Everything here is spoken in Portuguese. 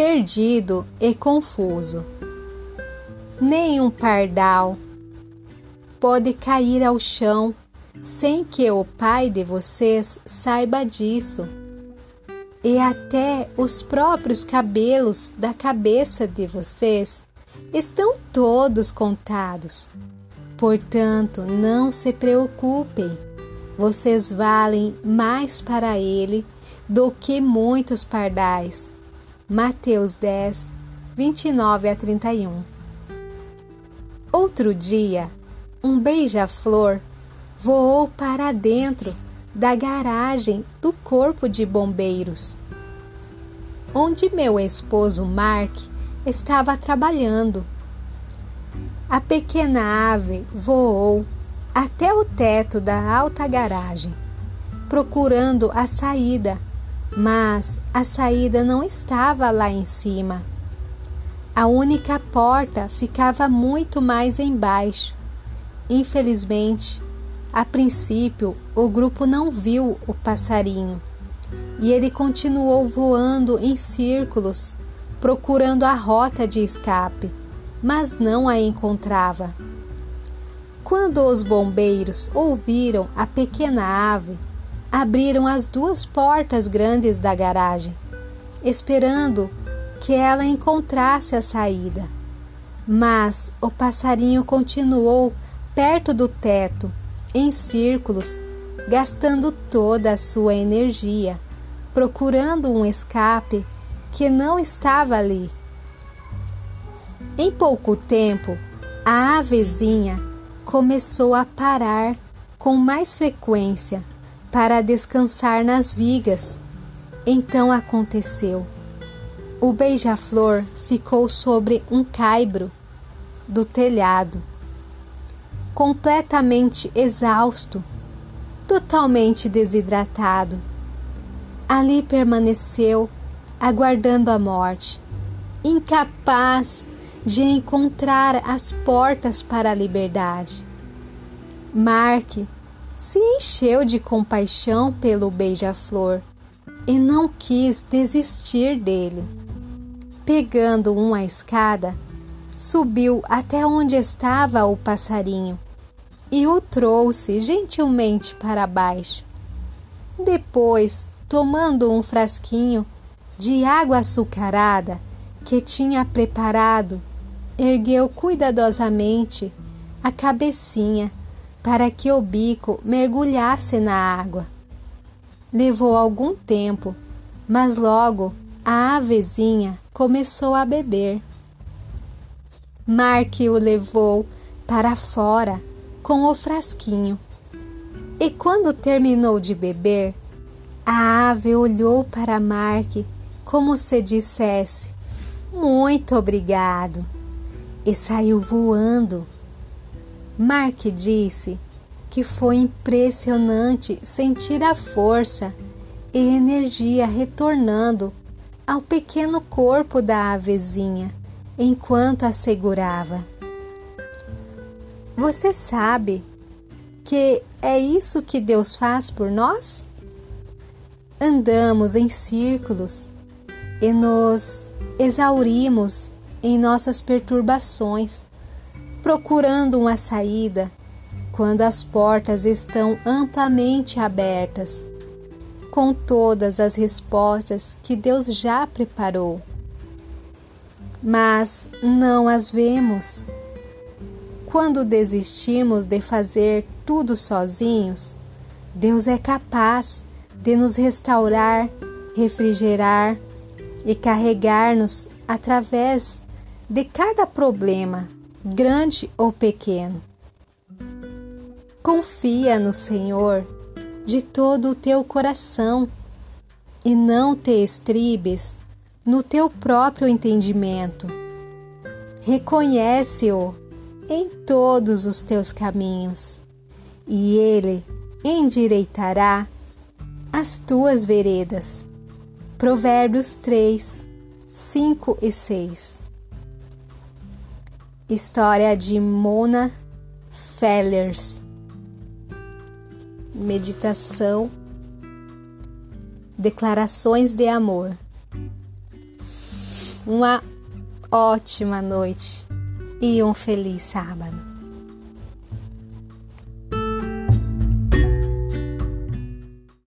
perdido e confuso. Nenhum pardal pode cair ao chão sem que o pai de vocês saiba disso. E até os próprios cabelos da cabeça de vocês estão todos contados. Portanto, não se preocupem, vocês valem mais para ele do que muitos pardais. Mateus 10, 29 a 31. Outro dia, um beija-flor voou para dentro da garagem do Corpo de Bombeiros, onde meu esposo Mark estava trabalhando. A pequena ave voou até o teto da alta garagem, procurando a saída, mas a saída não estava lá em cima. A única porta ficava muito mais embaixo. Infelizmente, a princípio, o grupo não viu o passarinho e ele continuou voando em círculos, procurando a rota de escape, mas não a encontrava. Quando os bombeiros ouviram a pequena ave, abriram as duas portas grandes da garagem, esperando que ela encontrasse a saída. Mas o passarinho continuou perto do teto em círculos, gastando toda a sua energia, procurando um escape que não estava ali. Em pouco tempo, a avezinha começou a parar com mais frequência para descansar nas vigas. Então aconteceu. O beija-flor ficou sobre um caibro do telhado completamente exausto, totalmente desidratado. Ali permaneceu, aguardando a morte, incapaz de encontrar as portas para a liberdade. Mark se encheu de compaixão pelo beija-flor e não quis desistir dele. Pegando uma escada, subiu até onde estava o passarinho e o trouxe gentilmente para baixo. Depois, tomando um frasquinho de água açucarada que tinha preparado, ergueu cuidadosamente a cabecinha para que o bico mergulhasse na água. Levou algum tempo, mas logo a avezinha começou a beber. Mark o levou para fora com o frasquinho. E quando terminou de beber, a ave olhou para Mark como se dissesse: Muito obrigado! E saiu voando. Mark disse que foi impressionante sentir a força e energia retornando ao pequeno corpo da avezinha enquanto a segurava. Você sabe que é isso que Deus faz por nós? Andamos em círculos e nos exaurimos em nossas perturbações, procurando uma saída quando as portas estão amplamente abertas, com todas as respostas que Deus já preparou mas não as vemos. Quando desistimos de fazer tudo sozinhos, Deus é capaz de nos restaurar, refrigerar e carregar-nos através de cada problema, grande ou pequeno. Confia no Senhor de todo o teu coração e não te estribes no teu próprio entendimento. Reconhece-o em todos os teus caminhos, e ele endireitará as tuas veredas. Provérbios 3, 5 e 6. História de Mona Fellers. Meditação. Declarações de amor. uma ótima noite e um feliz sábado.